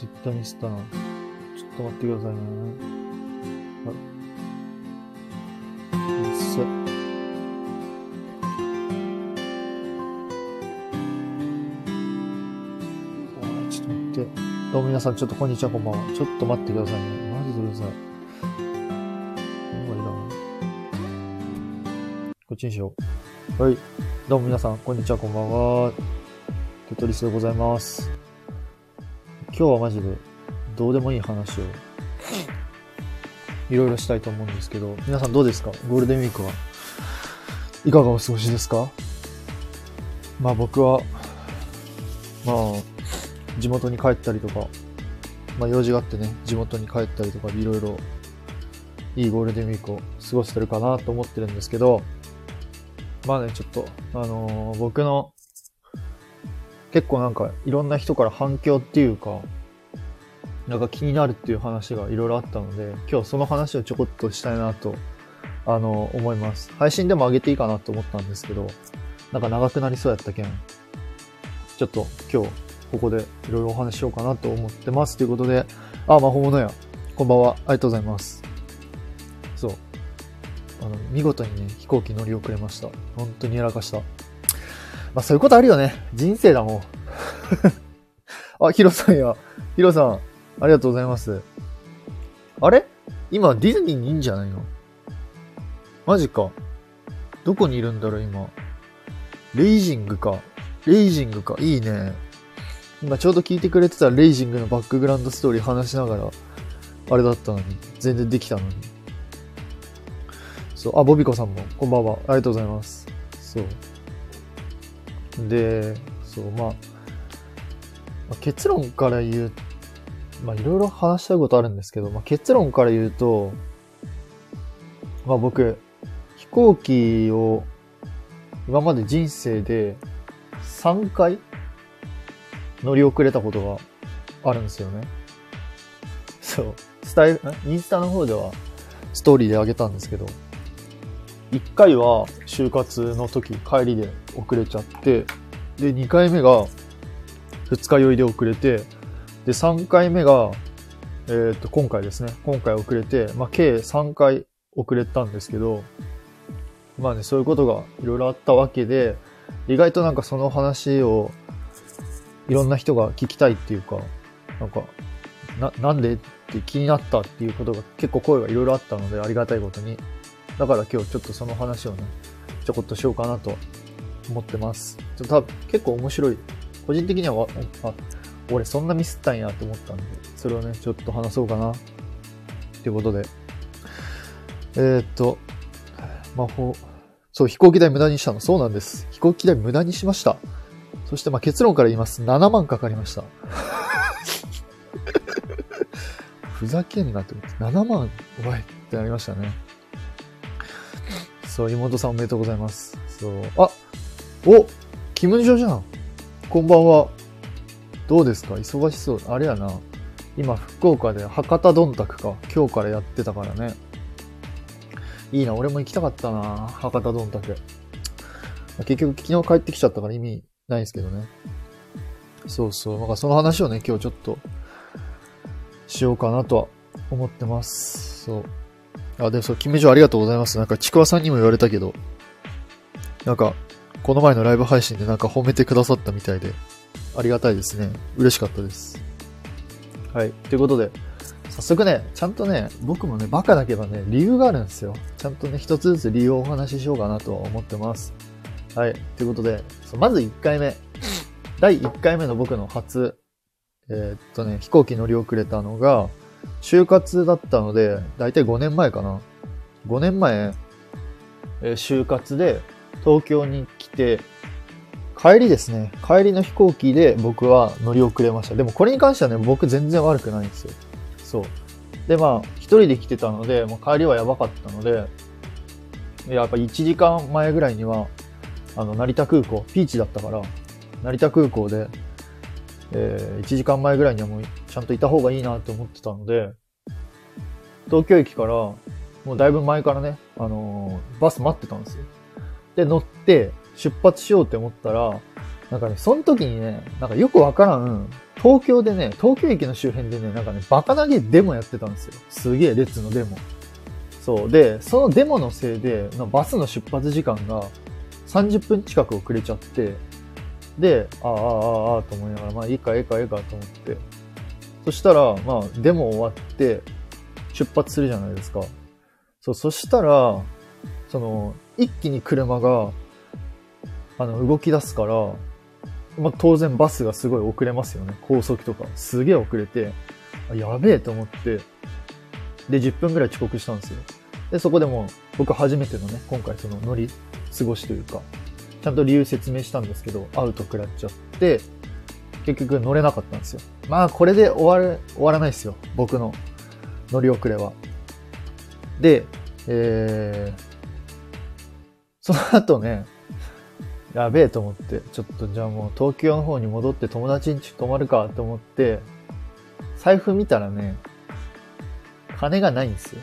絶対ミスった。ちょっと待ってくださいね。はい。うっせ。おいちょっと待って。どうも皆さん、ちょっとこんにちは、こんばんは。ちょっと待ってくださいね。マジでうるさい。こいらんこっちにしよう。はい。どうも皆さん、こんにちは、こんばんは。テトリスでございます。今日はマジで、どうでもいい話を、いろいろしたいと思うんですけど、皆さんどうですか？ゴールデンウィークは。いかがお過ごしですか？まあ僕は、まあ、地元に帰ったりとか、まあ用事があってね、地元に帰ったりとかでいろいろ、いいゴールデンウィークを過ごしてるかなと思ってるんですけど、まあね、ちょっと、あのー僕の、結構なんかいろんな人から反響っていうか、なんか気になるっていう話がいろいろあったので、今日その話をちょこっとしたいなと、あの、思います。配信でも上げていいかなと思ったんですけど、なんか長くなりそうやったけん、ちょっと今日ここでいろいろお話ししようかなと思ってます。ということで、あ、魔法物や。こんばんは。ありがとうございます。そう。あの、見事にね、飛行機乗り遅れました。本当にやらかした。まあそういうことあるよね。人生だもん。あ、ヒロさんや。ヒロさん、ありがとうございます。あれ？今ディズニーにいいんじゃないの？マジか。どこにいるんだろう今。レイジングか。レイジングか。いいね。今ちょうど聞いてくれてたレイジングのバックグラウンドストーリー話しながら、あれだったのに。全然できたのに。そう。あ、ボビコさんも、こんばんは。ありがとうございます。そう。で、そう、まあ、まあ結論から言う、まあ、いろいろ話したいことあるんですけど、まあ、結論から言うと、まあ、僕、飛行機を、今まで人生で3回乗り遅れたことがあるんですよね。そう。スタイル、インスタの方ではストーリーであげたんですけど、1回は就活の時帰りで遅れちゃって、で、2回目が二日酔いで遅れて、で、3回目が、えっ、と、今回ですね。今回遅れて、まあ、計3回遅れたんですけど、まあね、そういうことがいろいろあったわけで、意外となんかその話をいろんな人が聞きたいっていうか、なんか、な、なんでって気になったっていうことが結構声がいろいろあったのでありがたいことに。だから今日ちょっとその話をね、ちょこっとしようかなと思ってます。ちょっと多分結構面白い。個人的には、あ、俺そんなミスったんやって思ったんで、それをね、ちょっと話そうかな。っていうことで。えー、っと、魔法、そう、飛行機代無駄にしたの。そうなんです。飛行機代無駄にしました。そしてまあ結論から言います。7万かかりました。ふざけんなって思って。7万、おいってなりましたね。そう、妹さんおめでとうございます。そう。あおキムジョじゃんこんばんは。どうですか？忙しそう。あれやな。今、福岡で博多どんたくか。今日からやってたからね。いいな、俺も行きたかったな。博多どんたく。結局、昨日帰ってきちゃったから意味ないですけどね。そうそう。なんかその話をね、今日ちょっと、しようかなとは思ってます。そう。あ、でもそう、キムジョありがとうございます。なんか、ちくわさんにも言われたけど、なんか、この前のライブ配信でなんか褒めてくださったみたいで、ありがたいですね。嬉しかったです。はい。ということで、早速ね、ちゃんとね、僕もね、バカだけどね、理由があるんですよ。ちゃんとね、一つずつ理由をお話ししようかなと思ってます。はい。ということで、まず1回目。第1回目の僕の初、えーっとね、飛行機乗り遅れたのが、就活だったので、だいたい5年前かな。5年前、え就活で東京に来て、帰りですね。帰りの飛行機で僕は乗り遅れました。でもこれに関してはね、僕全然悪くないんですよ。そう。で、まあ、一人で来てたので、もう帰りはやばかったので、やっぱ1時間前ぐらいには、あの、成田空港、ピーチだったから、成田空港で、えー1時間前ぐらいにはもうちゃんといた方がいいなって思ってたので、東京駅から、もうだいぶ前からね、あのーバス待ってたんですよ。で、乗って、出発しようって思ったら、なんかね、その時にね、なんかよくわからん、東京でね、東京駅の周辺でね、なんかね、バカなげデモやってたんですよ。すげえ列のデモ。そう。で、そのデモのせいで、バスの出発時間が30分近く遅れちゃって、で、ああ、ああ、ああ、と思いながら、まあいいか、いいか、いいかと思って。そしたら、まあ、デモ終わって、出発するじゃないですか。そう、そしたら、その、一気に車が、あの、動き出すから、まあ、当然バスがすごい遅れますよね。高速とか。すげえ遅れて、やべえと思って、で、10分ぐらい遅刻したんですよ。で、そこでも僕初めてのね、今回その乗り過ごしというか、ちゃんと理由説明したんですけど、アウト食らっちゃって、結局乗れなかったんですよ。まあ、これで終わる、終わらないですよ。僕の乗り遅れは。で、えー、その後ね、やべえと思って、ちょっとじゃあもう東京の方に戻って友達ん家泊まるかと思って、財布見たらね、金がないんですよ。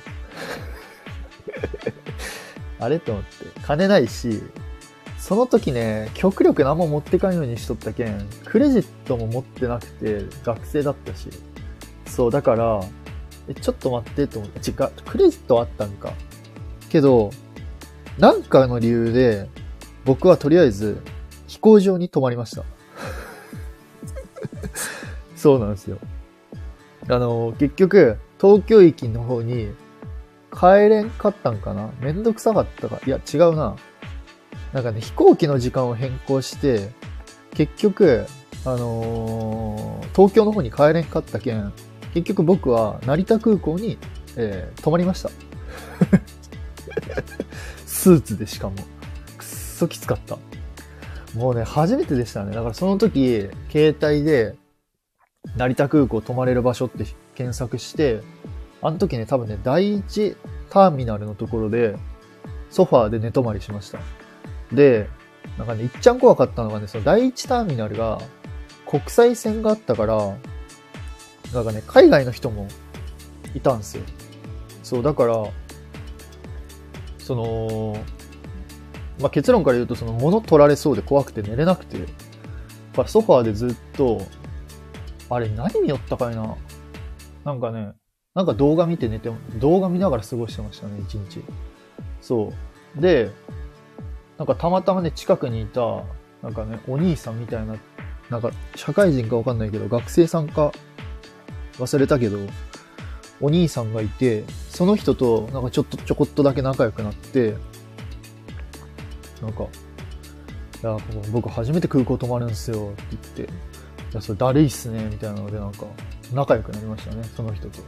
あれと思って。金ないし、その時ね、極力何も持ってかんようにしとったけん、クレジットも持ってなくて、学生だったし。そう、だから、え、ちょっと待ってと思って、違う、クレジットあったんか。けど、なんかの理由で、僕はとりあえず、飛行場に泊まりました。そうなんですよ。あの、結局、東京駅の方に帰れんかったんかな？めんどくさかったか？いや、違うな。なんかね、飛行機の時間を変更して、結局、あのー、東京の方に帰れんかったけん、結局僕は成田空港に、えー、泊まりました。スーツでしかも。くっそきつかった。もうね、初めてでしたね。だからその時、携帯で、成田空港泊まれる場所って検索して、あの時ね、多分ね、第一ターミナルのところで、ソファーで寝泊まりしました。で、なんかね、いっちゃん怖かったのがね、その第一ターミナルが国際線があったから、なんかね、海外の人もいたんですよ。そう、だから、その、まあ、結論から言うと、その物取られそうで怖くて寝れなくて、ソファーでずっと、あれ何見よったかいな。なんかね、なんか動画見て寝て、動画見ながら過ごしてましたね、一日。そう。で、なんかたまたまね、近くにいた、なんかね、お兄さんみたいな、なんか社会人かわかんないけど、学生さんか忘れたけど、お兄さんがいて、その人となんかちょっとちょこっとだけ仲良くなって、なんか、いや、僕初めて空港泊まるんですよって言って、いや、それだるいっすね、みたいなのでなんか、仲良くなりましたね、その人と。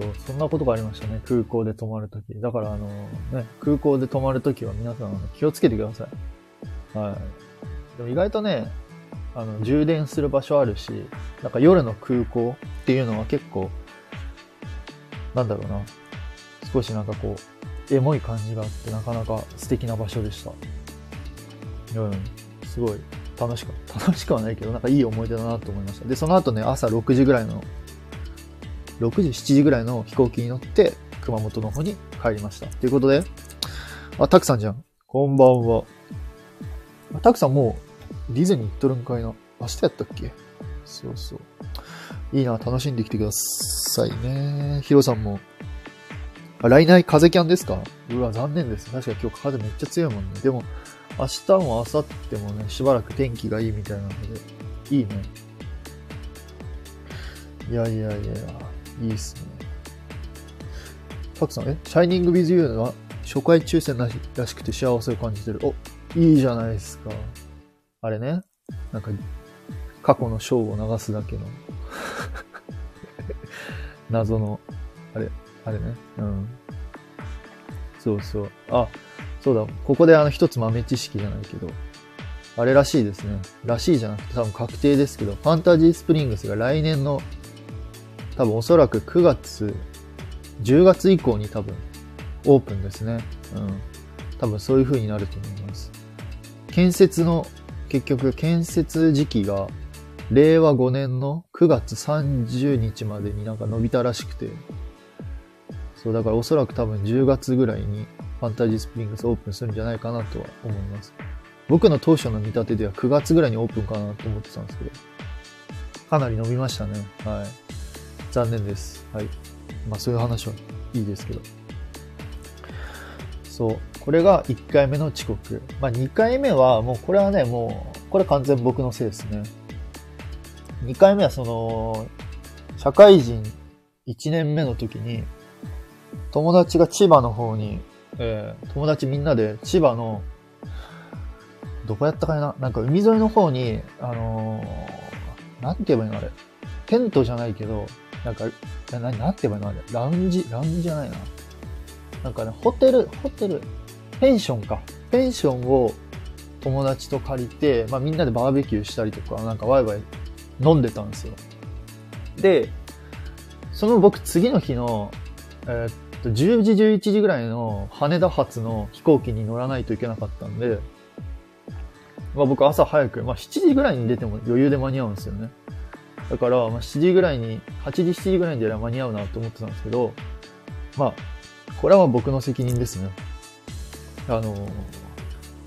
そう、そんなことがありましたね、空港で泊まるとき。だからあの、ね、空港で泊まるときは皆さん気をつけてください。はい。でも意外とね、あの、充電する場所あるし、なんか夜の空港っていうのは結構、なんだろうな、少しなんかこう、エモい感じがあってなかなか素敵な場所でした。うん、すごい楽しかった。楽しくはないけど、なんかいい思い出だなと思いました。で、その後ね、朝6時ぐらいの、6時、7時ぐらいの飛行機に乗って、熊本の方に帰りました。ということで、あ、たくさんじゃん。こんばんは。たくさんもうディズニー行っとるんかいな。明日やったっけ？そうそう。いいな、楽しんできてくださいね。ヒロさんも。あ、来年風キャンですか？うわ、残念です。確か今日風めっちゃ強いもんね。でも、明日も明後日もね、しばらく天気がいいみたいなので、いいね。いやいやいや、いいいっすね。たくさん、えシャイニング・ウィズ・ユーは初回抽選らしくて幸せを感じてる。お、いいじゃないですか。あれね、なんか、過去の章を流すだけの 謎の、あれ、あれね。うん。そうそう。あ、そうだ。ここであの一つ豆知識じゃないけど、あれらしいですね。らしいじゃなくて多分確定ですけど、ファンタジースプリングスが来年の、多分おそらく9月、10月以降に多分オープンですね。うん。多分そういう風になると思います。建設の結局建設時期が令和5年の9月30日までになんか伸びたらしくて、そう、だからおそらく多分10月ぐらいにファンタジースプリングスオープンするんじゃないかなとは思います。僕の当初の見立てでは9月ぐらいにオープンかなと思ってたんですけど、かなり伸びましたね。はい。残念です。はい。まあそういう話はいいですけど。そう。これが1回目の遅刻。まあ2回目はもうこれはね、もう、これ完全僕のせいですね。2回目はその、社会人1年目の時に、友達が千葉の方に、えー友達みんなで千葉の、どこやったかな？なんか海沿いの方に、あのーなんて言えばいいの？あれ。テントじゃないけど、なんか、な、なんて言えばいいの？あれ。ラウンジ、ラウンジじゃないな。なんかね、ホテル、ホテル、ペンションか。ペンションを友達と借りて、まあみんなでバーベキューしたりとか、なんかワイワイ飲んでたんですよ。で、その僕次の日の、えーっと、10時、11時ぐらいの羽田発の飛行機に乗らないといけなかったんで、まあ僕朝早く、まあ7時ぐらいに出ても余裕で間に合うんですよね。だから、まあ7時ぐらいに、8時、7時ぐらいに出れば間に合うなと思ってたんですけど、まあ、これは僕の責任ですね。あの、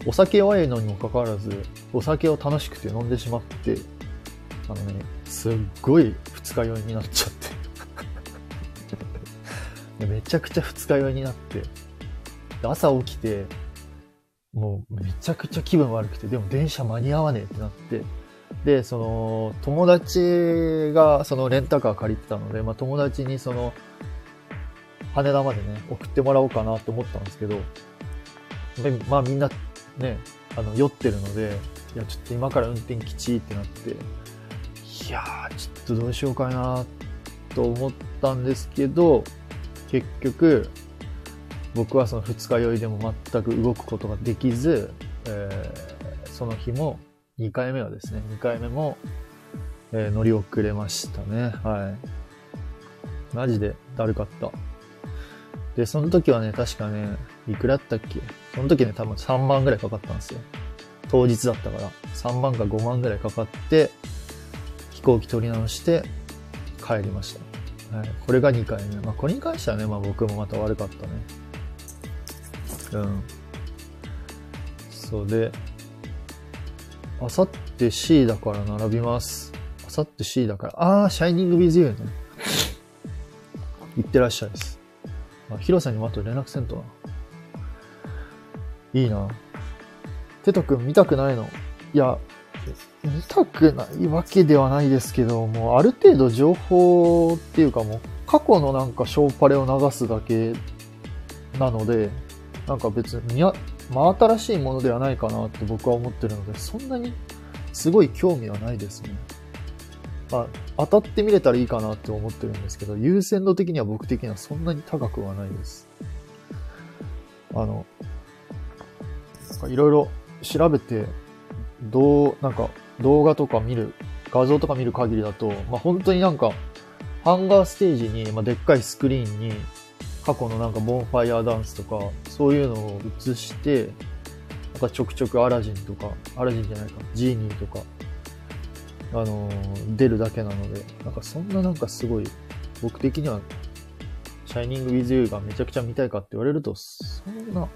お酒弱いのにもかかわらず、お酒を楽しくて飲んでしまって、あのね、すっごい二日酔いになっちゃって。めちゃくちゃ二日酔いになって、朝起きて、もうめちゃくちゃ気分悪くて、でも電車間に合わねえってなって、で、その、友達がそのレンタカー借りてたので、まあ友達にその、羽田までね、送ってもらおうかなと思ったんですけど、まあみんなね、あの、酔ってるので、いや、ちょっと今から運転きちいってなって、いやー、ちょっとどうしようかなと思ったんですけど、結局、僕はその二日酔いでも全く動くことができず、えーその日も、2回目はですね、2回目も、えー乗り遅れましたね。はい。マジでだるかった。で、その時はね、確かね、いくらだったっけ？その時ね、多分3万ぐらいかかったんですよ。当日だったから。3万か5万ぐらいかかって、飛行機取り直して、帰りました。はい。これが2回目。まあ、これに関してはね、まあ僕もまた悪かったね。うん。そうで、あさって C だから並びます。あさって C だから、あー、シャイニングビズユーね。行ってらっしゃいです。あ、ヒロさんにもあと連絡せんとな。いいな。テト君見たくないの？いや、見たくないわけではないですけど、もうある程度情報っていうかもう過去のなんかショーパレを流すだけなので、なんか別にや、真新しいものではないかなって僕は思ってるので、そんなにすごい興味はないですね。まあ、当たってみれたらいいかなって思ってるんですけど、優先度的には僕的にはそんなに高くはないです。あの、なんかいろいろ調べて、どう、なんか動画とか見る、画像とか見る限りだと、まあ本当になんか、ハンガーステージに、まあ、でっかいスクリーンに、過去のなんかボンファイアダンスとか、そういうのを映して、なんかちょくちょくアラジンとか、アラジンじゃないか、ジーニーとか、あのー出るだけなので、なんかそんななんかすごい、僕的には、シャイニング・ウィズ・ユーがめちゃくちゃ見たいかって言われると、そんな、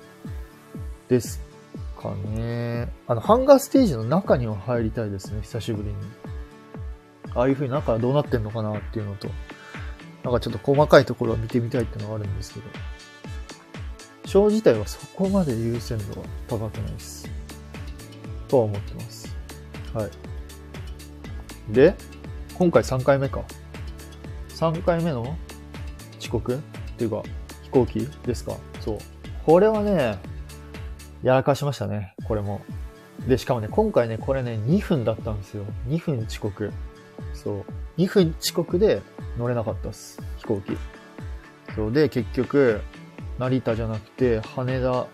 ですかね。あの、ハンガーステージの中には入りたいですね、久しぶりに。ああいう風に中はどうなってんのかなっていうのと、なんかちょっと細かいところを見てみたいっていうのがあるんですけど、ショー自体はそこまで優先度は高くないです。とは思ってます。はい。で、今回3回目か。3回目の遅刻っていうか、飛行機ですか？そう。これはね、やらかしましたね、これも。で、しかもね、今回ね、これね、2分だったんですよ。2分遅刻。そう。2分遅刻で乗れなかったっす。飛行機。そう。で、結局、成田じゃなくて、羽田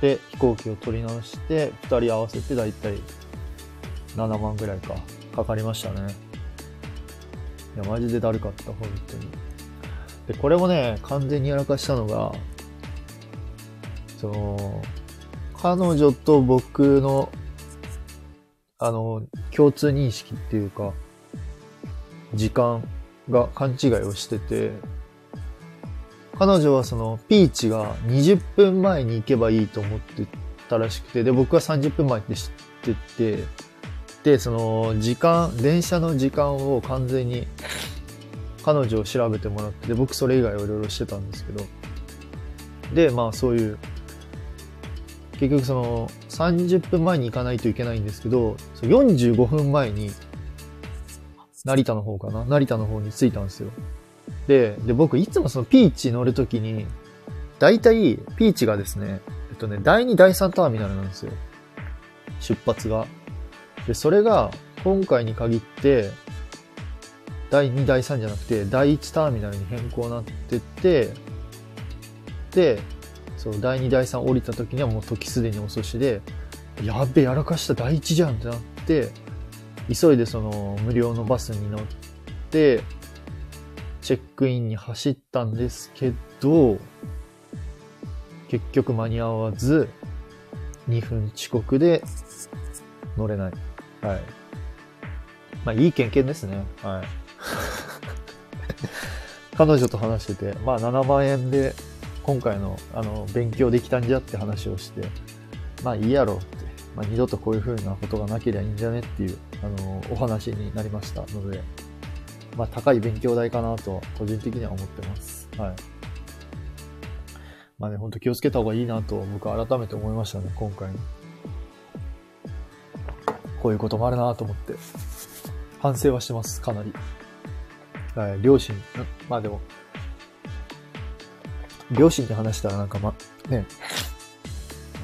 で飛行機を取り直して、2人合わせてだいたい7万ぐらいか、かかりましたね。いや、マジでだるかった、本当に。で、これもね、完全にやらかしたのが、その、彼女と僕の、あの、共通認識っていうか、時間が勘違いをしてて、彼女はその、ピーチが20分前に行けばいいと思ってたらしくて、で、僕は30分前って知ってて、で、その、時間、電車の時間を完全に、彼女を調べてもらってで、僕それ以外をいろいろしてたんですけど、で、まあそういう、結局その、30分前に行かないといけないんですけど、45分前に、成田の方かな？成田の方に着いたんですよ。で、で、僕いつもそのピーチ乗るときに、大体、ピーチがですね、えっとね、第2、第3ターミナルなんですよ。出発が。で、それが、今回に限って、第2、第3じゃなくて、第1ターミナルに変更なってて、で、そう、第2、第3降りた時にはもう時すでに遅しで、やっべ、やらかした第1じゃんってなって、急いでその無料のバスに乗って、チェックインに走ったんですけど、結局間に合わず、2分遅刻で乗れない。はい。まあ、いい経験ですね。はい。彼女と話してて、まあ、7万円で今回の、あの、勉強できたんじゃって話をして、まあ、いいやろって、まあ、二度とこういう風なことがなければいいんじゃねっていう、あの、お話になりましたので、まあ、高い勉強代かなと、個人的には思ってます。はい。まあね、ほんと気をつけた方がいいなと、僕は改めて思いましたね、今回の。こういうこともあるなと思って。反省はしてます、かなり。はい、両親、まあでも、両親に話したらなんかま、ね、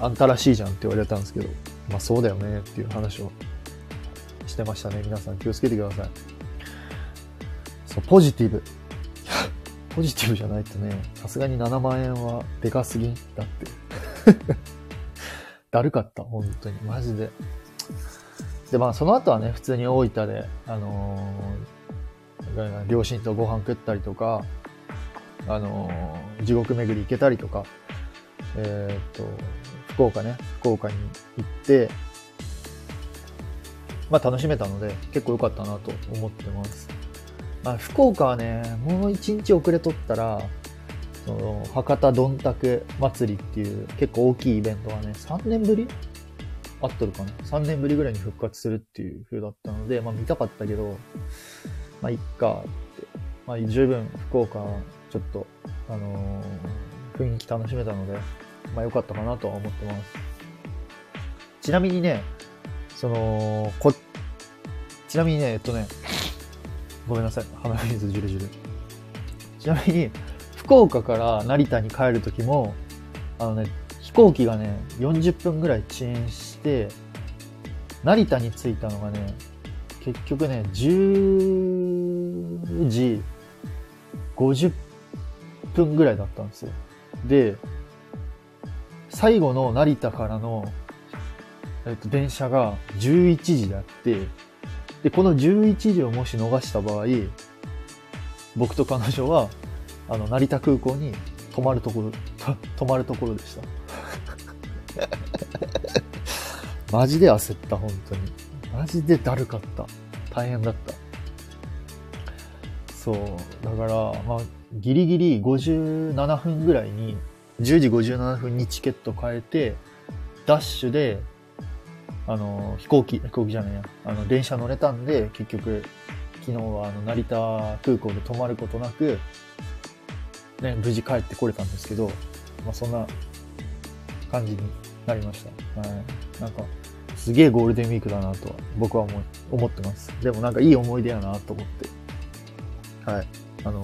あんたらしいじゃんって言われたんですけど、まあそうだよねっていう話をしてましたね。皆さん気をつけてください。そう、ポジティブ。ポジティブじゃないとね、さすがに7万円はでかすぎんだって。だるかった、本当に。マジで。で、まあその後はね、普通に大分で、あのー、両親とご飯食ったりとか、あのー、地獄巡り行けたりとか、えー、っと、福岡ね、福岡に行って、まあ楽しめたので、結構良かったなと思ってます。あ福岡はね、もう一日遅れとったら、その、博多どんたく祭りっていう結構大きいイベントがね、3年ぶり？あっとるかな ?3 年ぶりぐらいに復活するっていう風だったので、まあ見たかったけど、まあいっかって。まあ十分福岡ちょっと、あのー、雰囲気楽しめたので、まあ良かったかなとは思ってます。ちなみにね、その、こ、ちなみにね、えっとね、ごめんなさい。鼻水ジュルジュル。ちなみに、福岡から成田に帰るときも、あのね、飛行機がね、40分ぐらい遅延して、成田に着いたのがね、結局ね、10時50分ぐらいだったんですよ。で、最後の成田からの、えっと、電車が11時であって、で、この11時をもし逃した場合、僕と彼女は、あの、成田空港に泊まるところ、泊まるところでした。マジで焦った、本当に。マジでだるかった。大変だった。そう。だから、まあ、ギリギリ57分ぐらいに、10時57分にチケット変えて、ダッシュであの、飛行機、飛行機じゃないや、あの、電車乗れたんで、結局、昨日はあの、成田空港で泊まることなく、ね、無事帰ってこれたんですけど、まあ、そんな感じになりました。はい。なんか、すげえゴールデンウィークだなとは、僕は思思ってます。でもなんかいい思い出やなと思って。はい。あの、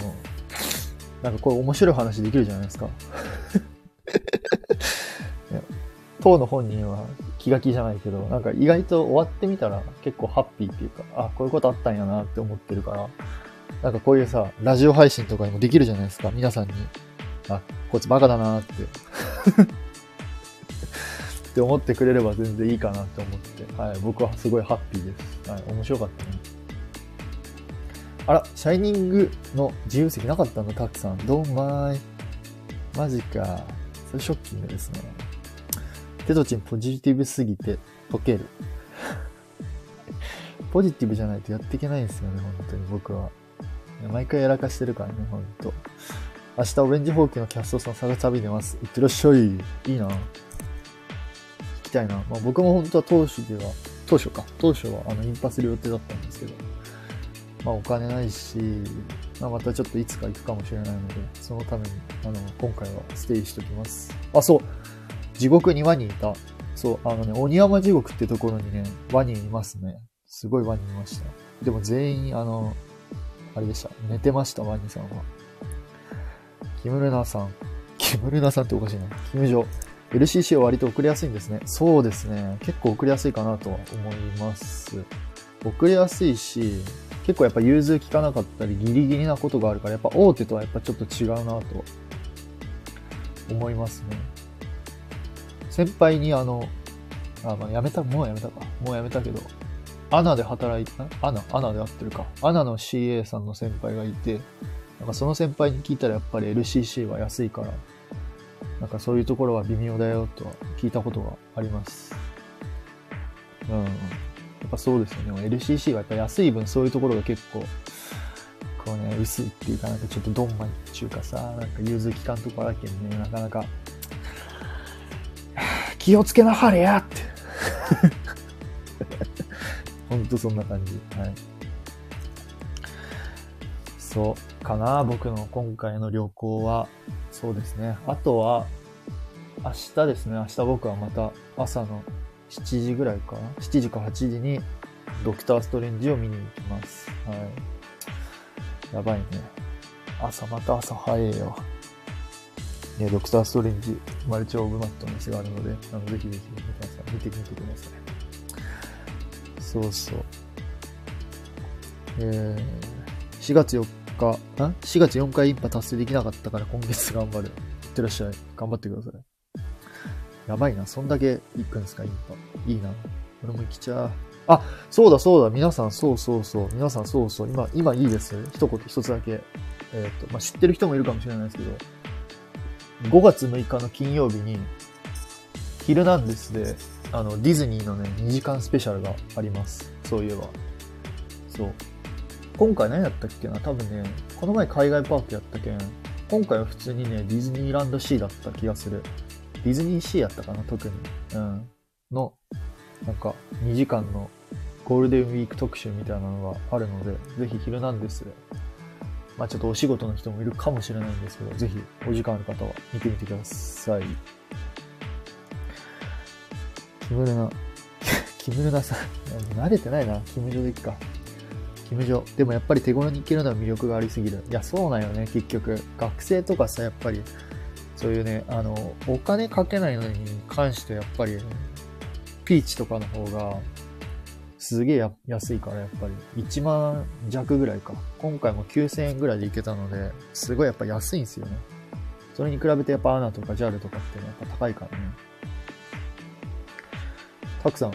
なんかこれ面白い話できるじゃないですか。当の本人は気が気じゃないけど、なんか意外と終わってみたら結構ハッピーっていうか、あ、こういうことあったんやなって思ってるから、なんかこういうさ、ラジオ配信とかにもできるじゃないですか、皆さんに。あ、こいつバカだなって って思ってくれれば全然いいかなって思って、はい、僕はすごいハッピーです。はい、面白かったね。あら、シャイニングの自由席なかったのたくさん。どんまーい。マジか。それショッキングですね。テトチンポジティブすぎて溶ける。ポジティブじゃないとやっていけないんですよね、本当に僕は。毎回やらかしてるからね、ほんと。明日オレンジホーキのキャストさん探す旅出ます。いってらっしゃい。いいな。聞きたいな。まあ、僕も本当は投手では当初か。当初はあの、インパする予定だったんですけど、まあお金ないし、まあ、またちょっといつか行くかもしれないので、そのために、あの、今回はステイしときます。あ、そう。地獄にワニいた。そう、あのね、鬼山地獄ってところにね、ワニいますね。すごいワニいました。でも全員、あの、あれでした。寝てました、ワニさんは。キムルナさん。キムルナさんっておかしいな。キムジョ。LCC は割と送りやすいんですね。そうですね。結構送りやすいかなとは思います。送りやすいし、結構やっぱ融通効かなかったりギリギリなことがあるから、やっぱ大手とはやっぱちょっと違うなと思いますね。先輩にあの、あ、まあ、やめた、もうやめたか。もうやめたけど、 ANA で働いて、 ANA、ANA で合ってるか。 ANA の CA さんの先輩がいて、なんかその先輩に聞いたらやっぱり LCC は安いから、なんかそういうところは微妙だよとは聞いたことがあります。うん。やっぱそうですよね。LCC はやっぱ安い分そういうところが結構、こうね、薄いっていうかなんかちょっとドンマイっていうかさ、なんか融通機関とかだけんね、なかなか、気をつけなはれやって。ほんとそんな感じ。はい。そうかな、僕の今回の旅行は。そうですね。あとは、明日ですね。明日僕はまた朝の7時ぐらいかな？7時か8時にドクターストレンジを見に行きます。はい。やばいね。朝また朝早いよ。ね、ドクターストレンジ、マルチオブマットの店があるので、あのぜひぜひ皆さん見てみてください。そうそう。えー、4月4日、あ ?4 月4回インパ達成できなかったから今月頑張る。いってらっしゃい。頑張ってください。やばいな。そんだけ行くんですか、インパ。いいな。俺も行きちゃう。あ、そうだそうだ。皆さん、そうそうそう。皆さん、そうそう。今、今いいです。一言一つだけ。えっ、と、まあ、知ってる人もいるかもしれないですけど、5月6日の金曜日に、ヒルナンデスで、あの、ディズニーのね、2時間スペシャルがあります。そういえば。そう。今回何やったっけな？多分ね、この前海外パークやったけん、今回は普通にね、ディズニーランドシーだった気がする。ディズニーシーやったかな特に。うん。の、なんか、2時間のゴールデンウィーク特集みたいなのがあるので、ぜひヒルナンデスで、まあちょっとお仕事の人もいるかもしれないんですけど、ぜひお時間ある方は見てみてください。キムルナ、キムルナさん、慣れてないな。キムジョでいっか。キムジョ。でもやっぱり手頃に行けるのは魅力がありすぎる。いや、そうなんよね、結局。学生とかさ、やっぱり、そういうね、あの、お金かけないのに関してやっぱり、ピーチとかの方が、すげえ安いから、やっぱり。1万弱ぐらいか。今回も9000円ぐらいで行けたので、すごいやっぱ安いんですよね。それに比べてやっぱアナとか JAL とかってね、やっぱ高いからね。たくさん、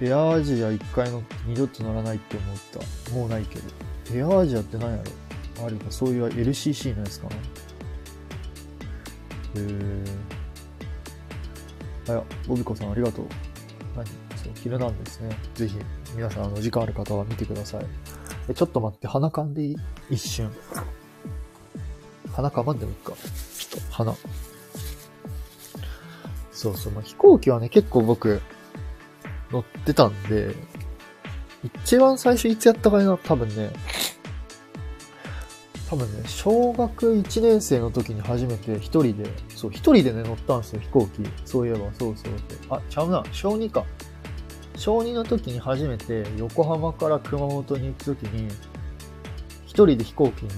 エアアジア1回乗って二度と乗らないって思った。もうないけど。エアアジアって何やろ？あるか、そういう LCC のやつかな。へえ。あや、ボビコさんありがとう。何そう、昼なんですね。ぜひ、皆さん、あの、時間ある方は見てください。え、ちょっと待って、鼻かんでいい？一瞬。鼻かまんでもいいか。ちょっと、鼻。そうそう、まあ、飛行機はね、結構僕、乗ってたんで、一番最初いつやったかな多分ね、多分ね、小学1年生の時に初めて一人で、そう、一人でね、乗ったんですよ、飛行機。そういえば、そうそうそう。あ、ちゃうな、小2か。小2の時に初めて横浜から熊本に行く時に、一人で飛行機に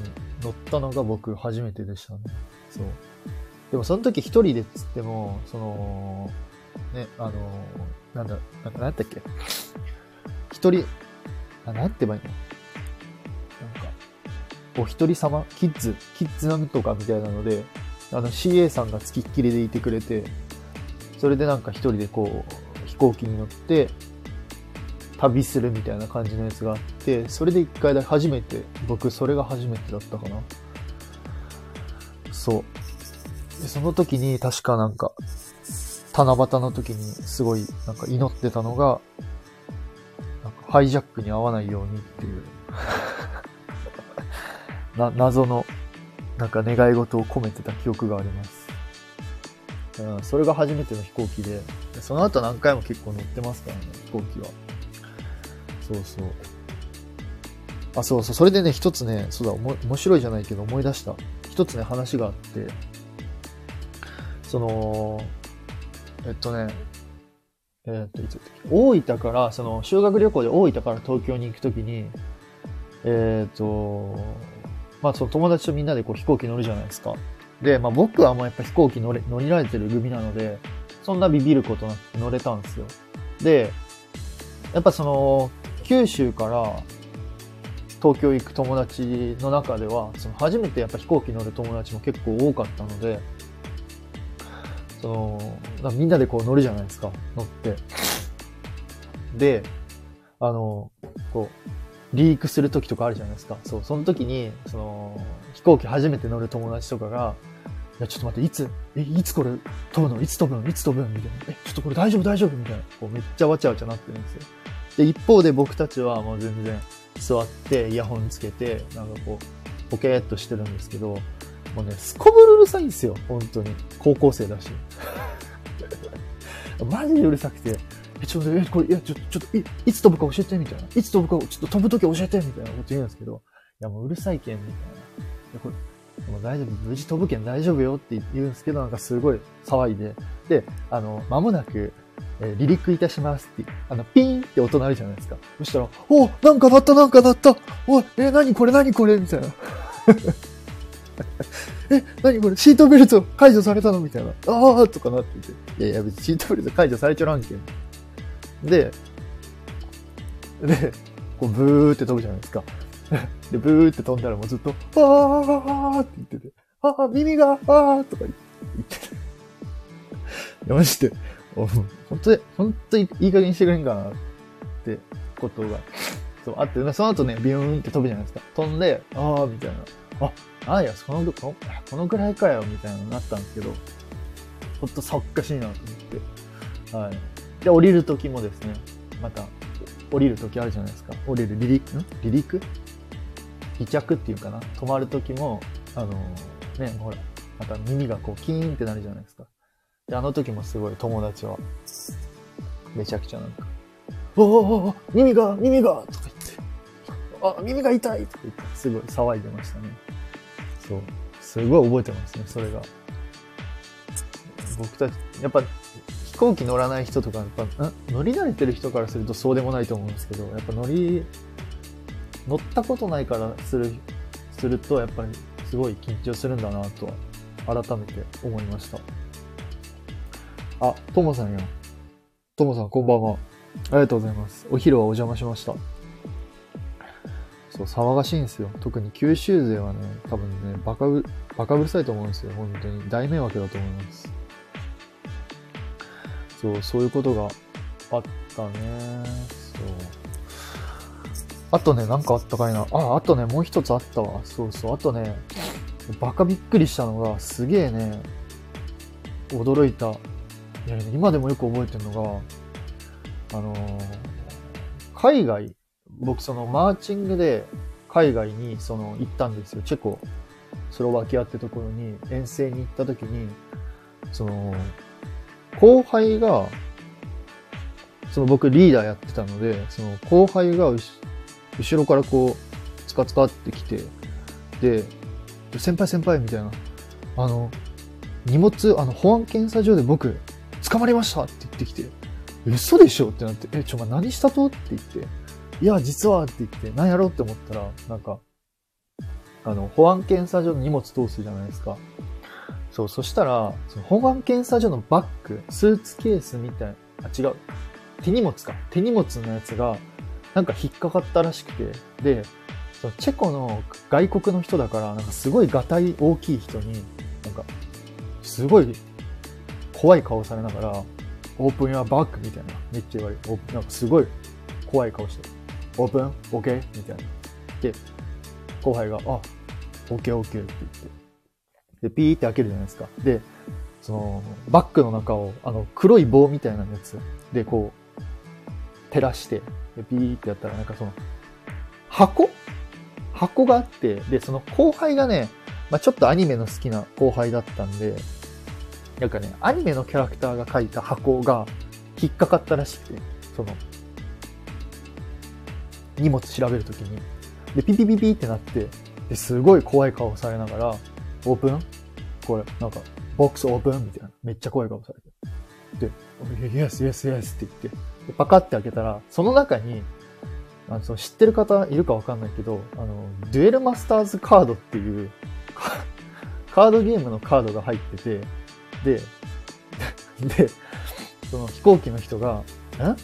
乗ったのが僕初めてでしたね。そう。でもその時一人でっつっても、その、ね、あの、なんだ、なんか、なんやったっけ？一人、あ、なんて言えばいいの、お一人様キッズ、キッズなんとかみたいなので、あの CA さんが付きっきりでいてくれて、それでなんか一人でこう、飛行機に乗って、旅するみたいな感じのやつがあって、それで一回だけ初めて、僕それが初めてだったかな。そう。で、その時に確かなんか、七夕の時にすごいなんか祈ってたのが、なんかハイジャックに合わないようにっていう、な、謎の、なんか願い事を込めてた記憶があります。うん、それが初めての飛行機で、その後何回も結構乗ってますからね、飛行機は。そうそう。あ、そうそう。それでね、一つね、そうだ、面白いじゃないけど思い出した。一つね、話があって、その、えっとね、えっと、いつ大分から、その、修学旅行で大分から東京に行くときに、えっと、まあ、その友達とみんなでこう飛行機乗るじゃないですか。で、まあ僕はもうやっぱ飛行機乗れ、乗りられてる組なので、そんなビビることなく乗れたんですよ。で、やっぱその、九州から東京行く友達の中では、その初めてやっぱ飛行機乗る友達も結構多かったので、その、みんなでこう乗るじゃないですか、乗って。で、あの、こう、リークする時とかあるじゃないですか。そう、その時に、その、飛行機初めて乗る友達とかが、いや、ちょっと待って、いつ、え、いつこれ飛ぶの？いつ飛ぶの？いつ飛ぶの？みたいな。え、ちょっとこれ大丈夫？大丈夫？みたいな。こうめっちゃわちゃわちゃなってるんですよ。で、一方で僕たちはもう全然座ってイヤホンつけて、なんかこう、ポケーっとしてるんですけど、もうね、すこぶるうるさいんですよ。本当に。高校生だし。マジでうるさくて、え、ちょっと、え、これ、いや、ちょ、ちょっと、いいつ飛ぶか教えて、みたいな。いつ飛ぶか、ちょっと飛ぶとき教えて、みたいなこと言うんですけど、いや、もううるさいけん、みたいな。いや、これ、もう大丈夫、無事飛ぶけん大丈夫よって言うんですけど、なんかすごい騒いで、で、あの、間もなく、え離陸いたしますって、あの、ピーンって音鳴るじゃないですか。そしたら、おなんか鳴ったなんか鳴ったおい、え、何これ何これみたいな。え、何これシートベルト解除されたの？みたいな。ああとかなってて。いやいや、別にシートベルト解除されちゃらんけん。で、で、こうブーって飛ぶじゃないですか。で、ブーって飛んだらもうずっと、あーって言ってて、あー、耳が、あーとか言ってて。や、マジで、本当に、本当にいい加減にしてくれんかなってことが、そう、あって、その後ね、ビューンって飛ぶじゃないですか。飛んで、あーみたいな。あ、あいや、この、このこのぐらいかよ、みたいなのになったんですけど、ほんとさっかしいなと思って。はい。で、降りる時もですね、また、降りる時あるじゃないですか。降りる離陸、離陸？離着っていうかな？止まる時も、あのね、ほら、また耳がこうキーンってなるじゃないですか。で、あの時もすごい友達は、めちゃくちゃなんか、おーおーお耳が耳がとか言って、あ、耳が痛いとか言って、すごい騒いでましたね。そう。すごい覚えてますね、それが。僕たち、やっぱ飛行機乗らない人とか、やっぱ、乗り慣れてる人からするとそうでもないと思うんですけど、やっぱ乗り、乗ったことないからする、すると、やっぱりすごい緊張するんだなと、改めて思いました。あ、ともさんや。ともさん、こんばんは。ありがとうございます。お昼はお邪魔しました。そう、騒がしいんですよ。特に九州勢はね、多分ね、バカう、バカうるさいと思うんですよ。本当に。大迷惑だと思います。そう、そういうことがあったね。そう。あとね、なんかあったかいな。あ、あとね、もう一つあったわ。そうそう。あとね、バカびっくりしたのが、すげえね、驚いた。いや、今でもよく覚えてるのが、あのー海外、僕そのマーチングで海外にその行ったんですよ。チェコ、スロバキアってところに遠征に行った時に、その、後輩が、その僕リーダーやってたので、その後輩が後ろからこう、つかつかってきて、で、先輩先輩みたいな、あの、荷物、あの、保安検査場で僕、捕まりましたって言ってきて、嘘でしょってなって、え、ちょ、ま何したとって言って、いや、実はって言って、何やろうって思ったら、なんか、あの、保安検査所の荷物通すじゃないですか。そう、そしたら、その保安検査所のバッグ、スーツケースみたいあ、違う。手荷物か。手荷物のやつが、なんか引っかかったらしくて、で、そのチェコの外国の人だから、なんかすごいガタイ大きい人に、なんか、すごい怖い顔されながら、オープンやバッグみたいな、めっちゃ言われて、オープンなんかすごい怖い顔して、オープン？オッケーみたいな。で、後輩が、あ、オッケーオッケーって言って、で、ピーって開けるじゃないですか。で、その、バッグの中を、あの、黒い棒みたいなやつで、こう、照らして、で、ピーってやったら、なんかその、箱？箱があって、で、その後輩がね、まあちょっとアニメの好きな後輩だったんで、なんかね、アニメのキャラクターが書いた箱が引っかかったらしくて、その、荷物調べるときに。で、ピピピピってなって、で、すごい怖い顔されながら、オープンこれ、なんか、ボックスオープンみたいな。めっちゃ怖い顔されて。で、イエス、イエス、イエスって言って、パカって開けたら、その中に、あのその知ってる方いるかわかんないけど、あの、デュエルマスターズカードっていう、カードゲームのカードが入ってて、で、で、その飛行機の人が、ん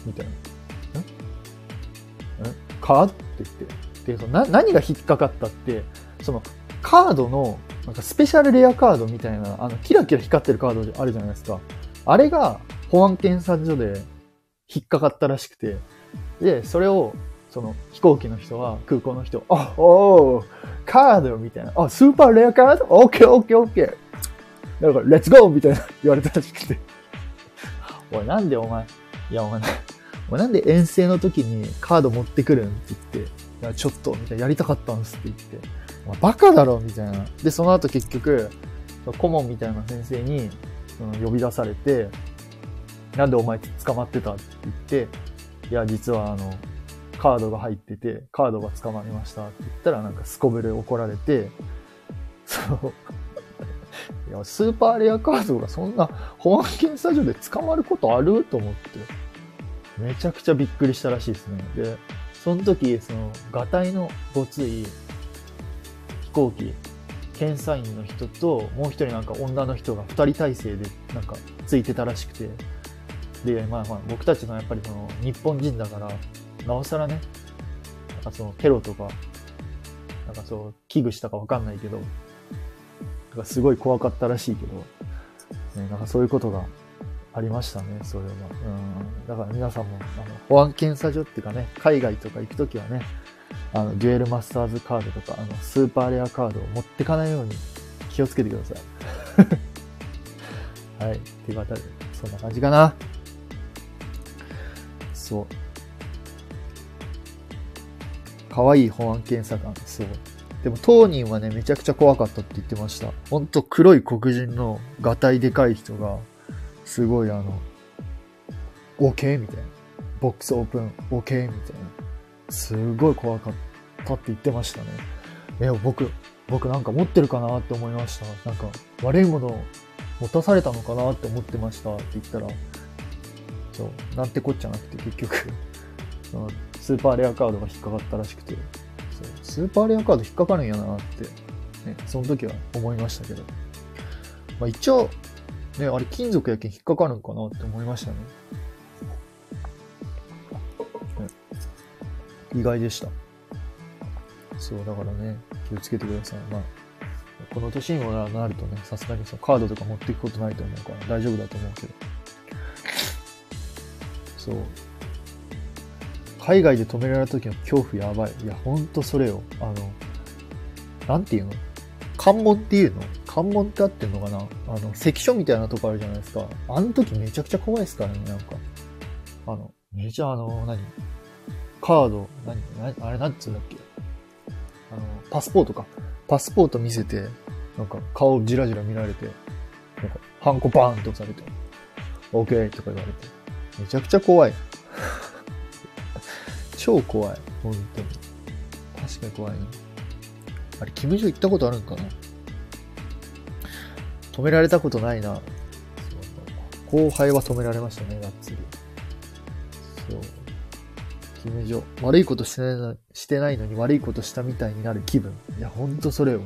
みたいな。んんか？って言って。で、そのな、何が引っかかったって、その、カードの、なんかスペシャルレアカードみたいな、あの、キラキラ光ってるカードあるじゃないですか。あれが、保安検査所で引っかかったらしくて、で、それを、その、飛行機の人は、空港の人、あ、おー、カードみたいな、あ、スーパーレアカード？オッケーオッケーオッケー。だから、レッツゴー！みたいな言われたらしくて。おい、なんでお前、いや、お前、お前なんで遠征の時にカード持ってくるん？って言って、いや、ちょっと、みたいな、やりたかったんですって言って、お前バカだろみたいな。で、その後結局、顧問みたいな先生に、その呼び出されて、なんでお前捕まってたって言って、いや、実はあの、カードが入ってて、カードが捕まりましたって言ったら、なんかすこぶる怒られて、そう。いや、スーパーレアカードがそんな保安検査所で捕まることある？と思って、めちゃくちゃびっくりしたらしいですね。で、その時、その、ガタイのごつい行機、検査員の人と、もう一人なんか女の人が二人体制でなんかついてたらしくて、で、まあまあ僕たちのやっぱりその日本人だから、なおさらね、なんかそのテロとか、なんかそう、危惧したかわかんないけど、なんかすごい怖かったらしいけど、ね、なんかそういうことがありましたね、それは。うん。だから皆さんも、あの、保安検査所っていうかね、海外とか行くときはね、あの、デュエルマスターズカードとか、あの、スーパーレアカードを持ってかないように気をつけてください。はい。っていう方で、そんな感じかな。そう。可愛い保安検査官、そう。でも当人はね、めちゃくちゃ怖かったって言ってました。ほんと黒い黒人のガタイでかい人が、すごいあの、OK? みたいな。ボックスオープン、OK? みたいな。すごい怖かったって言ってましたね。え、僕、僕なんか持ってるかなって思いました。なんか悪いものを持たされたのかなって思ってましたって言ったら、そう、なんてこっちゃなくて結局、スーパーレアカードが引っかかったらしくて、そうスーパーレアカード引っかかるんやなって、ね、その時は思いましたけど。まあ一応、ね、あれ金属やけん引っかかるんかなって思いました。ね意外でした。そう、だからね、気をつけてください。まあ、この年にもなるとね、さすがにそのカードとか持っていくことないと思うから大丈夫だと思うけど。そう。海外で止められた時の恐怖やばい。いや、ほんとそれよ。あの、なんていうの？関門っていうの？関門ってあってんのかな？あの、関所みたいなとこあるじゃないですか。あの時めちゃくちゃ怖いですからね、なんか。あの、めちゃあの、何？カード、何なあれなんつうんだっけ？あの、パスポートか。パスポート見せて、なんか顔じらじら見られて、なんか、ハンコバーンと押されて、OK とか言われて。めちゃくちゃ怖い。超怖い。本当に。確かに怖いな。あれ、キム・ジョ行ったことあるんかな？止められたことないな。後輩は止められましたね、がっつり。そう。キム・ジョ。悪いことしてないのしてないのに悪いことしたみたいになる気分。いや、ほんとそれよ。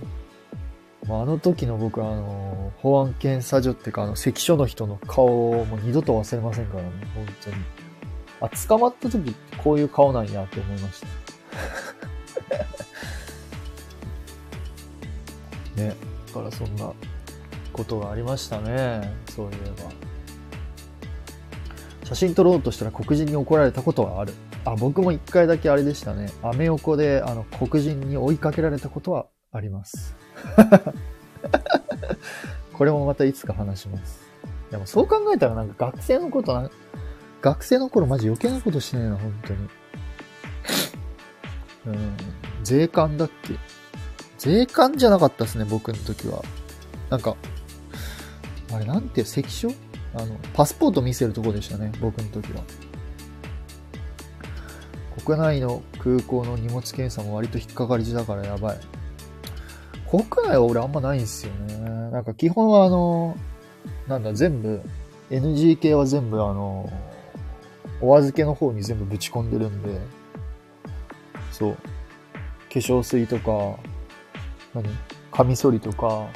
まあ、あの時の僕は、あの、保安検査所っていうか、あの、関所の人の顔をもう二度と忘れませんからね、本当に。あ、捕まった時ってこういう顔なんやって思いました。ね。だからそんなことがありましたね。そういえば。写真撮ろうとしたら黒人に怒られたことはある。あ、僕も一回だけあれでしたね。アメ横であの黒人に追いかけられたことはあります。これもまたいつか話します。でもそう考えたらなんか学生のことな、学生の頃マジ余計なことしてないな、本当に。うん。税関だっけ？税関じゃなかったですね、僕の時は。なんか、あれなんていう、関所？あの、パスポート見せるとこでしたね、僕の時は。国内の空港の荷物検査も割と引っかかりだからやばい。国内は俺あんまないんですよね。なんか基本はあの、なんだ、全部、NG 系は全部あの、お預けの方に全部ぶち込んでるんで、そう。化粧水とか、何カミソリとか、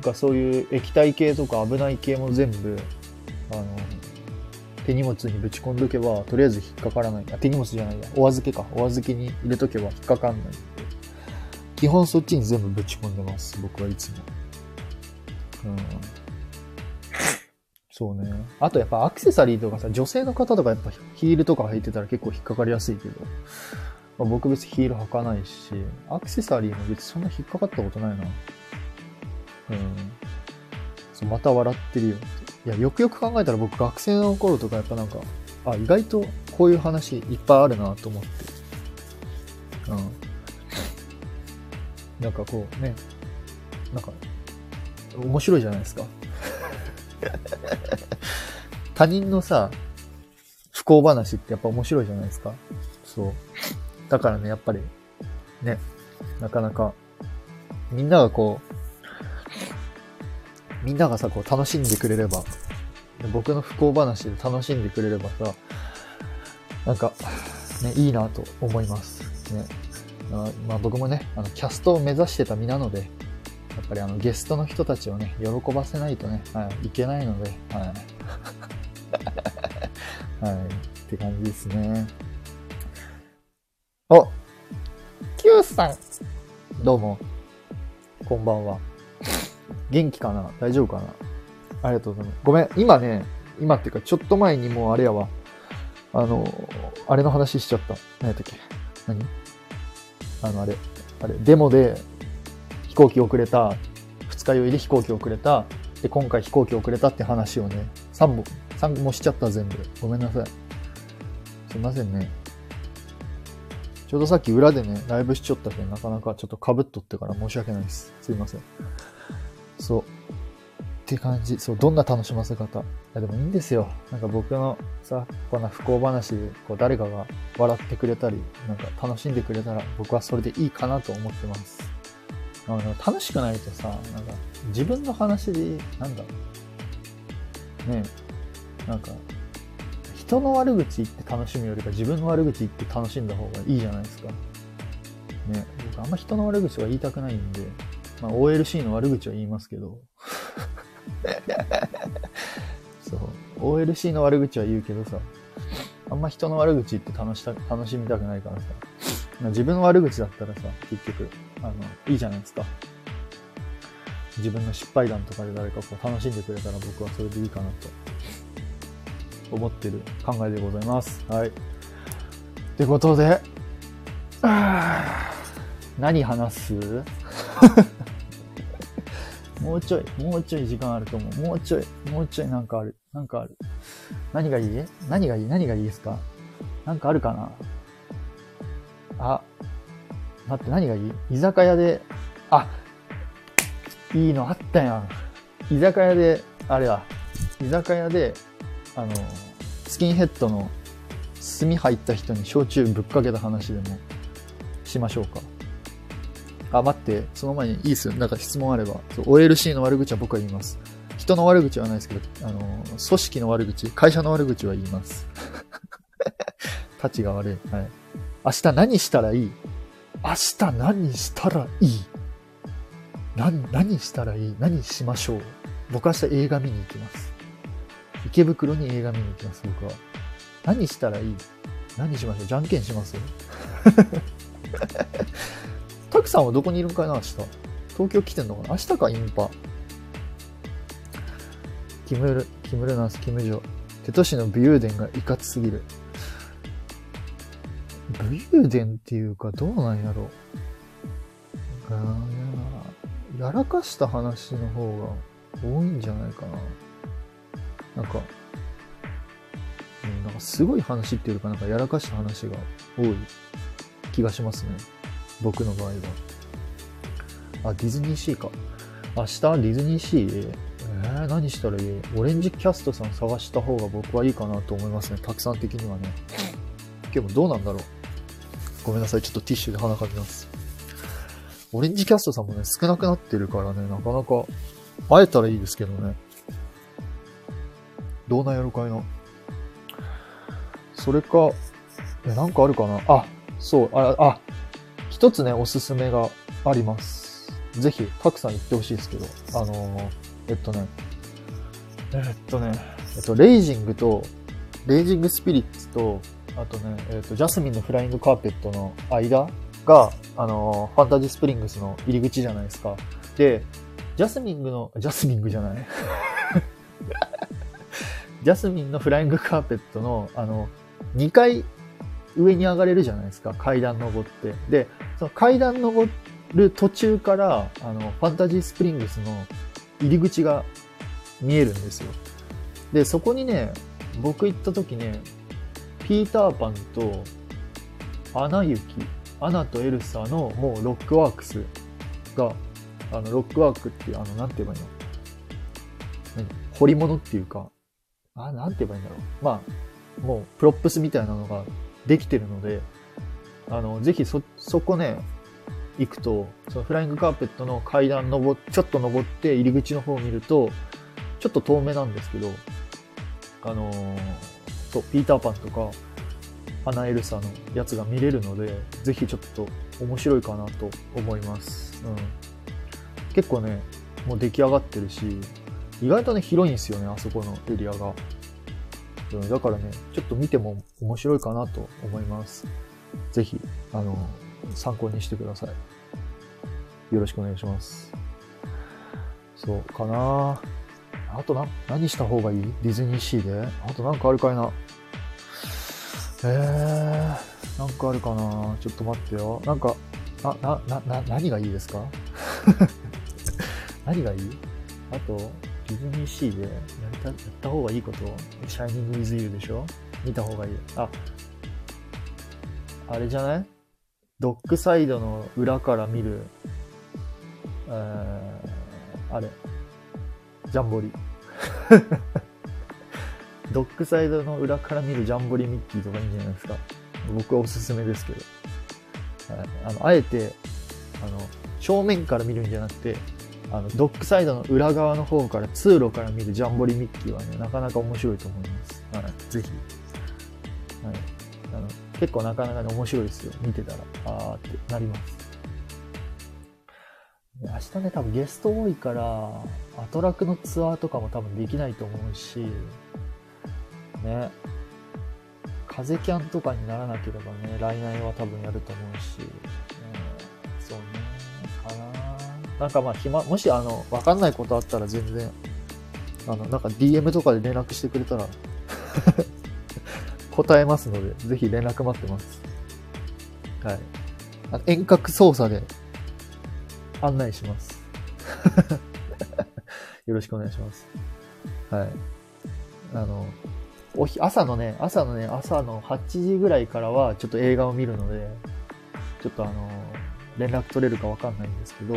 がそういう液体系とか危ない系も全部、あの、手荷物にぶち込んどけば、とりあえず引っかからない。あ、手荷物じゃないや。お預けか。お預けに入れとけば引っかかんない。基本そっちに全部ぶち込んでます。僕はいつも。うん。そうね。あとやっぱアクセサリーとかさ、女性の方とかやっぱヒールとか履いてたら結構引っかかりやすいけど、まあ、僕別にヒール履かないし、アクセサリーも別にそんな引っかかったことないな。うん。また笑ってるよ。いや、よくよく考えたら僕学生の頃とかやっぱなんか、あ、意外とこういう話いっぱいあるなと思って。うん。なんかこうね、なんか、面白いじゃないですか。他人のさ、不幸話ってやっぱ面白いじゃないですか。そう。だからね、やっぱり、ね、なかなか、みんながこう、みんながさ、こう楽しんでくれれば、僕の不幸話で楽しんでくれればさ、なんか、ね、いいなと思います。ね。あまあ僕もね、あの、キャストを目指してた身なので、やっぱりあのゲストの人たちをね、喜ばせないとね、はい、いけないので、はい。はい、って感じですね。お !Q さんどうも。こんばんは。元気かな？大丈夫かな？ありがとうございます。ごめん、今ね、今っていうかちょっと前にもうあれやわ。あの、あれの話しちゃった。何やったっけ？何？あの、あれ、あれ、デモで飛行機遅れた、二日酔いで飛行機遅れた、で、今回飛行機遅れたって話をね、3本、3本もしちゃった全部。ごめんなさい。すいませんね。ちょうどさっき裏でね、ライブしちゃったけど、なかなかちょっと被っとってから申し訳ないです。すいません。そう。って感じ。そう、どんな楽しませ方。いや、でもいいんですよ。なんか僕のさ、こんな不幸話で、こう、誰かが笑ってくれたり、なんか楽しんでくれたら、僕はそれでいいかなと思ってます。あの楽しくないとさ、なんか自分の話で、なんだろう。ねえなんか、人の悪口言って楽しむよりか自分の悪口言って楽しんだ方がいいじゃないですか。ね、僕あんま人の悪口は言いたくないんで、まあ OLC の悪口は言いますけど、そう、OLC の悪口は言うけどさ、あんま人の悪口って楽した楽しみたくないからさ、まあ自分の悪口だったらさ、結局、あの、いいじゃないですか。自分の失敗談とかで誰かこう楽しんでくれたら僕はそれでいいかなと思ってる考えでございます。はい。ってことで、何話す？もうちょい、もうちょい時間あると思う。もうちょい、もうちょいなんかある。なんかある。何がいい？何がいい？何がいいですか？なんかあるかな？あ、待って、何がいい？居酒屋で、あ、いいのあったやん。居酒屋で、あれだ、居酒屋で、あの、スキンヘッドの炭入った人に焼酎ぶっかけた話でもしましょうか。あ、待って、その前にいいっすよ。なんか質問あれば。OLC の悪口は僕は言います。人の悪口はないですけど、あの、組織の悪口、会社の悪口は言います。たちが悪い。はい。明日何したらいい？明日何したらいい？何、何したらいい？何しましょう？僕明日映画見に行きます。池袋に映画見に行きます、僕は。何したらいい？何しましょう？じゃんけんします？タクさんはどこにいるんかな、明日。東京来てんのかな明日か、インパ。キムル、キムルナス、キムジョ。テトシの武勇伝がいかつすぎる。武勇伝っていうかどうなんやろう。やらかした話の方が多いんじゃないかな。なんか、なんかすごい話っていうかなんかやらかした話が多い気がしますね。僕の場合は。あ、ディズニーシーか。明日ディズニーシー？えー、何したらいい？オレンジキャストさん探した方が僕はいいかなと思いますね。たくさん的にはね。今ケモンどうなんだろう？ごめんなさい、ちょっとティッシュで鼻かみます。オレンジキャストさんもね、少なくなってるからね、なかなか、会えたらいいですけどね。どうなんやろかいな。それか、え、なんかあるかな？あ、そう、あ、あ、一つね、おすすめがあります。ぜひ、たくさん言ってほしいですけど、あのー、えっとね、えっとね、えっと、レイジングと、レイジングスピリッツと、あとね、えっと、ジャスミンのフライングカーペットの間が、あのー、ファンタジースプリングスの入り口じゃないですか。で、ジャスミングの、ジャスミングじゃない ジャスミンのフライングカーペットの、あの、2階上に上がれるじゃないですか、階段登って。で、その階段登る途中から、あの、ファンタジースプリングスの入り口が見えるんですよ。で、そこにね、僕行った時ね、ピーターパンと、アナ雪、アナとエルサのもうロックワークが、あの、ロックワークっていう、あの、なんて言えばいいの？何？彫り物っていうか、あ、なんて言えばいいんだろう。まあ、もう、プロップスみたいなのができてるので、あの、ぜひそ、そこね、行くと、そのフライングカーペットの階段登ちょっと登って入り口の方を見ると、ちょっと遠目なんですけど、あのー、そう、ピーターパンとか、アナエルサのやつが見れるので、ぜひちょっと面白いかなと思います。うん。結構ね、もう出来上がってるし、意外とね、広いんですよね、あそこのエリアが。うんだからね、ちょっと見ても面白いかなと思います。ぜひ、あの、参考にしてください。よろしくお願いします。そうかなあとな、何した方がいい？ディズニーシーで？あとなんかあるかいなえー、なんかあるかなちょっと待ってよ。なんか、あ、な、な、な、何がいいですか？何がいい？あと、ディズニーシーでやったやった方がいいこと、シャイニング・ウィズ・ユーでしょ？見た方がいい。あ、あれじゃない？ドックサイドの裏から見る、えー、あれ、ジャンボリ。ドックサイドの裏から見るジャンボリミッキーとかいいんじゃないですか。僕はおすすめですけど。はい、あの、あえて、あの、正面から見るんじゃなくて、あの、ドックサイドの裏側の方から通路から見るジャンボリミッキーはね、なかなか面白いと思います。はい、ぜひ。はい。あの、結構なかなかね、面白いですよ。見てたら、あーってなります。明日ね、多分ゲスト多いから、アトラクのツアーとかも多分できないと思うし、ね。風キャンとかにならなければね、来年は多分やると思うし、ね、そうね、かなんかまあ暇、もしあの、わかんないことあったら全然、あの、なんか DM とかで連絡してくれたら 答えますので、ぜひ連絡待ってます。はい。あの遠隔操作で案内します。よろしくお願いします。はい。あの、おひ、朝のね、朝のね、朝の8時ぐらいからはちょっと映画を見るので、ちょっとあの、連絡取れるかわかんないんですけど、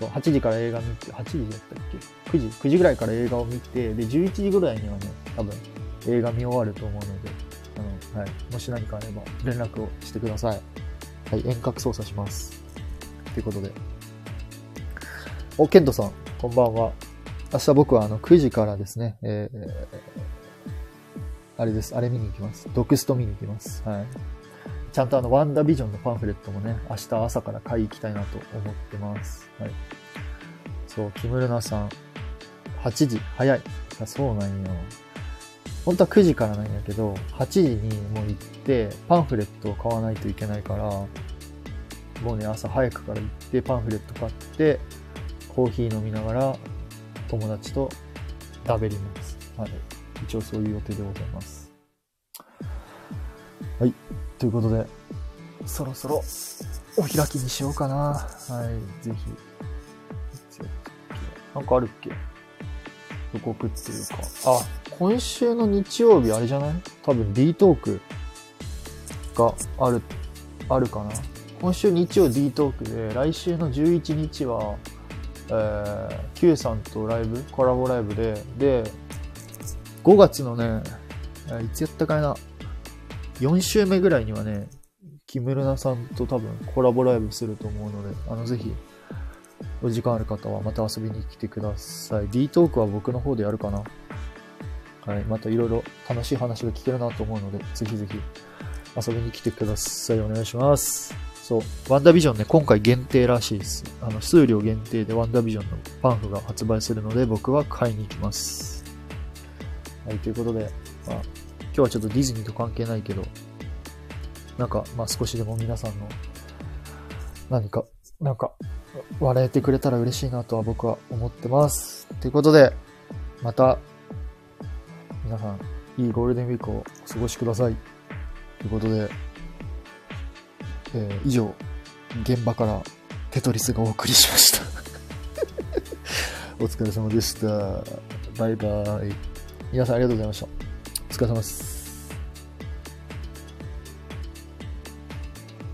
そう、8時から映画見て、8時だったっけ ?9 時 ?9 時ぐらいから映画を見て、で、11時ぐらいにはね、多分映画見終わると思うので、あの、はい。もし何かあれば連絡をしてください。はい、遠隔操作します。ということで。お、ケントさん、こんばんは。明日僕はあの9時からですね、えー、あれです。あれ見に行きます。ドクスト見に行きます。はい。ちゃんとあの、ワンダービジョンのパンフレットもね、明日朝から買い行きたいなと思ってます。はい。そう、キムルナさん、8時、早い。あそうなんよ。本当は9時からなんやけど、8時にもう行って、パンフレットを買わないといけないから、もうね、朝早くから行って、パンフレット買って、コーヒー飲みながら、友達と食べります。はい。一応そういう予定でございます。はい。ということで、そろそろお開きにしようかな。はい。ぜひ。なんかあるっけ？予告っていうか。あ、今週の日曜日あれじゃない？多分 D トークがある、あるかな。今週日曜 D トークで、来週の11日は、えー、Q さんとライブ、コラボライブで、で、5月のね、いつやったかいな、4週目ぐらいにはね、木村さんと多分コラボライブすると思うので、あの、ぜひ、お時間ある方はまた遊びに来てください。D トークは僕の方でやるかな。はい。またいろいろ楽しい話が聞けるなと思うので、ぜひぜひ遊びに来てください。お願いします。そう。ワンダービジョンね、今回限定らしいです。あの、数量限定でワンダービジョンのパンフが発売するので、僕は買いに行きます。はい。ということで、まあ、今日はちょっとディズニーと関係ないけど、なんか、まあ少しでも皆さんの何か、なんか、笑えてくれたら嬉しいなとは僕は思ってます。ということで、また、皆さん、いいゴールデンウィークをお過ごしください。ということで、えー以上、現場からテトリスがお送りしました。お疲れ様でした。バイバイ。皆さんありがとうございました。お疲れ様です。